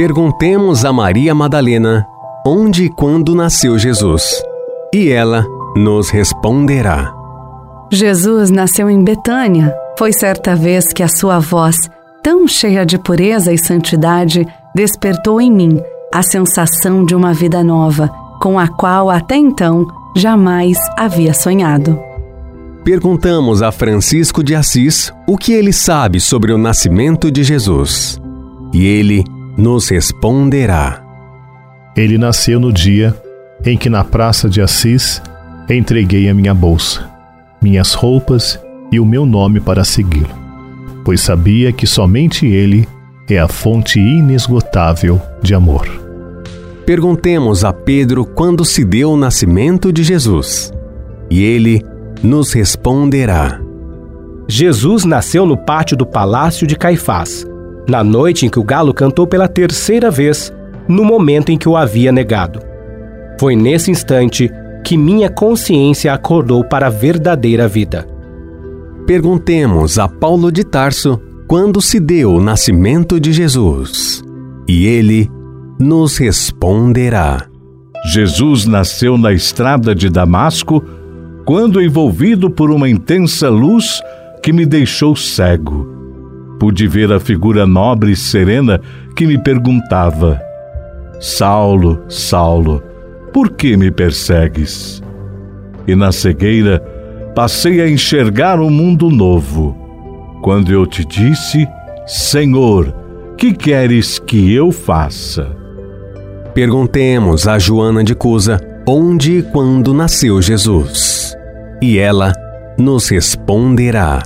Perguntemos a Maria Madalena onde e quando nasceu Jesus, e ela nos responderá. Jesus nasceu em Betânia. Foi certa vez que a sua voz, tão cheia de pureza e santidade, despertou em mim a sensação de uma vida nova, com a qual até então jamais havia sonhado. Perguntamos a Francisco de Assis o que ele sabe sobre o nascimento de Jesus. E ele nos responderá. Ele nasceu no dia em que na praça de Assis entreguei a minha bolsa, minhas roupas e o meu nome para segui-lo, pois sabia que somente ele é a fonte inesgotável de amor. Perguntemos a Pedro quando se deu o nascimento de Jesus, e ele nos responderá. Jesus nasceu no pátio do palácio de Caifás, na noite em que o galo cantou pela terceira vez, no momento em que o havia negado. Foi nesse instante que minha consciência acordou para a verdadeira vida. Perguntemos a Paulo de Tarso quando se deu o nascimento de Jesus, e ele nos responderá. Jesus nasceu na estrada de Damasco quando envolvido por uma intensa luz que me deixou cego. Pude ver a figura nobre e serena que me perguntava: Saulo, Saulo, por que me persegues? E na cegueira passei a enxergar um mundo novo. Quando eu te disse: Senhor, que queres que eu faça? Perguntemos a Joana de Cusa onde e quando nasceu Jesus. E ela nos responderá.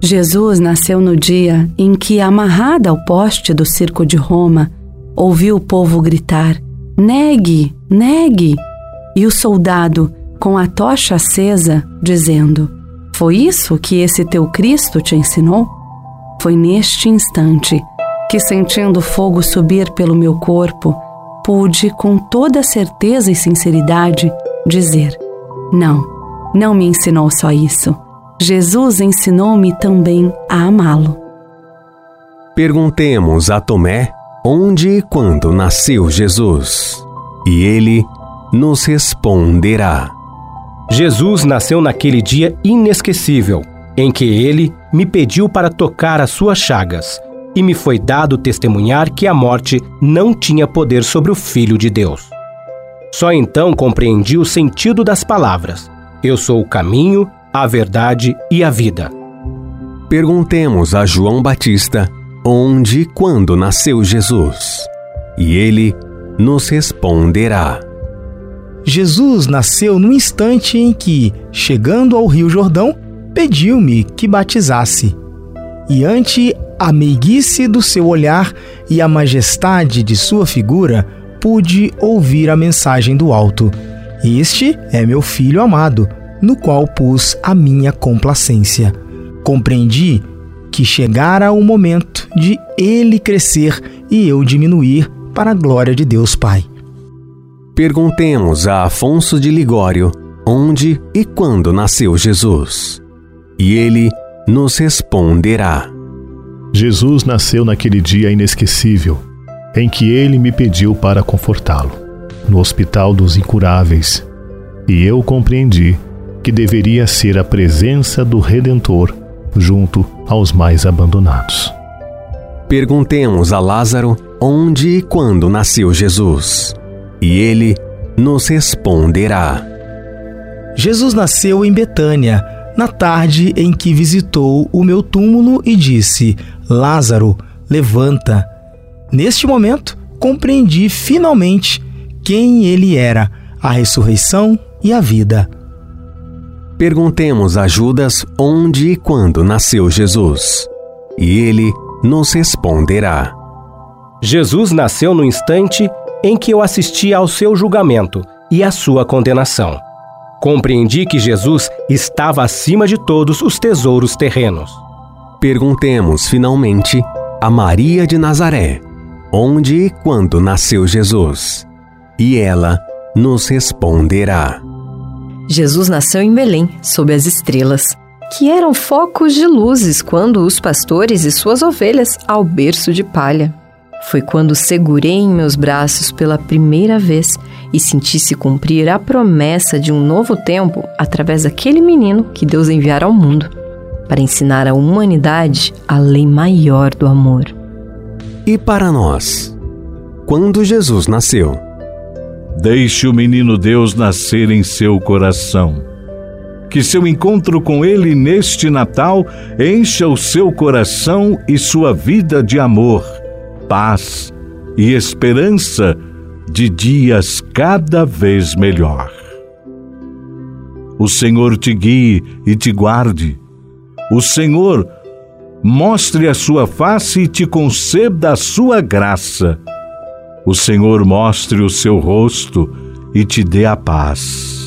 Jesus nasceu no dia em que, amarrada ao poste do circo de Roma, ouviu o povo gritar: Negue, negue! E o soldado, com a tocha acesa, dizendo: Foi isso que esse teu Cristo te ensinou? Foi neste instante que, sentindo fogo subir pelo meu corpo, pude, com toda certeza e sinceridade, dizer: Não, não me ensinou só isso. Jesus ensinou-me também a amá-lo. Perguntemos a Tomé onde e quando nasceu Jesus, e ele nos responderá. Jesus nasceu naquele dia inesquecível, em que ele me pediu para tocar as suas chagas e me foi dado testemunhar que a morte não tinha poder sobre o Filho de Deus. Só então compreendi o sentido das palavras: Eu sou o caminho, a verdade e a vida. Perguntemos a João Batista onde e quando nasceu Jesus, e ele nos responderá. Jesus nasceu no instante em que, chegando ao Rio Jordão, pediu-me que batizasse. E ante a meiguice do seu olhar e a majestade de sua figura, pude ouvir a mensagem do alto. Este é meu filho amado, no qual pus a minha complacência. Compreendi que chegara o momento de ele crescer e eu diminuir para a glória de Deus Pai. Perguntemos a Afonso de Ligório onde e quando nasceu Jesus. E ele nos responderá. Jesus nasceu naquele dia inesquecível em que ele me pediu para confortá-lo, no Hospital dos Incuráveis, e eu compreendi que deveria ser a presença do Redentor junto aos mais abandonados. Perguntemos a Lázaro onde e quando nasceu Jesus, e ele nos responderá. Jesus nasceu em Betânia, na tarde em que visitou o meu túmulo e disse: Lázaro, levanta. Neste momento, compreendi finalmente quem ele era, a ressurreição e a vida. Perguntemos a Judas onde e quando nasceu Jesus, e ele nos responderá. Jesus nasceu no instante em que eu assisti ao seu julgamento e à sua condenação. Compreendi que Jesus estava acima de todos os tesouros terrenos. Perguntemos finalmente a Maria de Nazaré onde e quando nasceu Jesus, e ela nos responderá. Jesus nasceu em Belém, sob as estrelas, que eram focos de luzes quando os pastores e suas ovelhas ao berço de palha. Foi quando segurei em meus braços pela primeira vez e senti se cumprir a promessa de um novo tempo através daquele menino que Deus enviara ao mundo para ensinar à humanidade a lei maior do amor. E para nós, quando Jesus nasceu? Deixe o menino Deus nascer em seu coração. Que seu encontro com ele neste Natal encha o seu coração e sua vida de amor, paz e esperança de dias cada vez melhor. O Senhor te guie e te guarde. O Senhor mostre a sua face e te conceda a sua graça. O Senhor mostre o seu rosto e te dê a paz.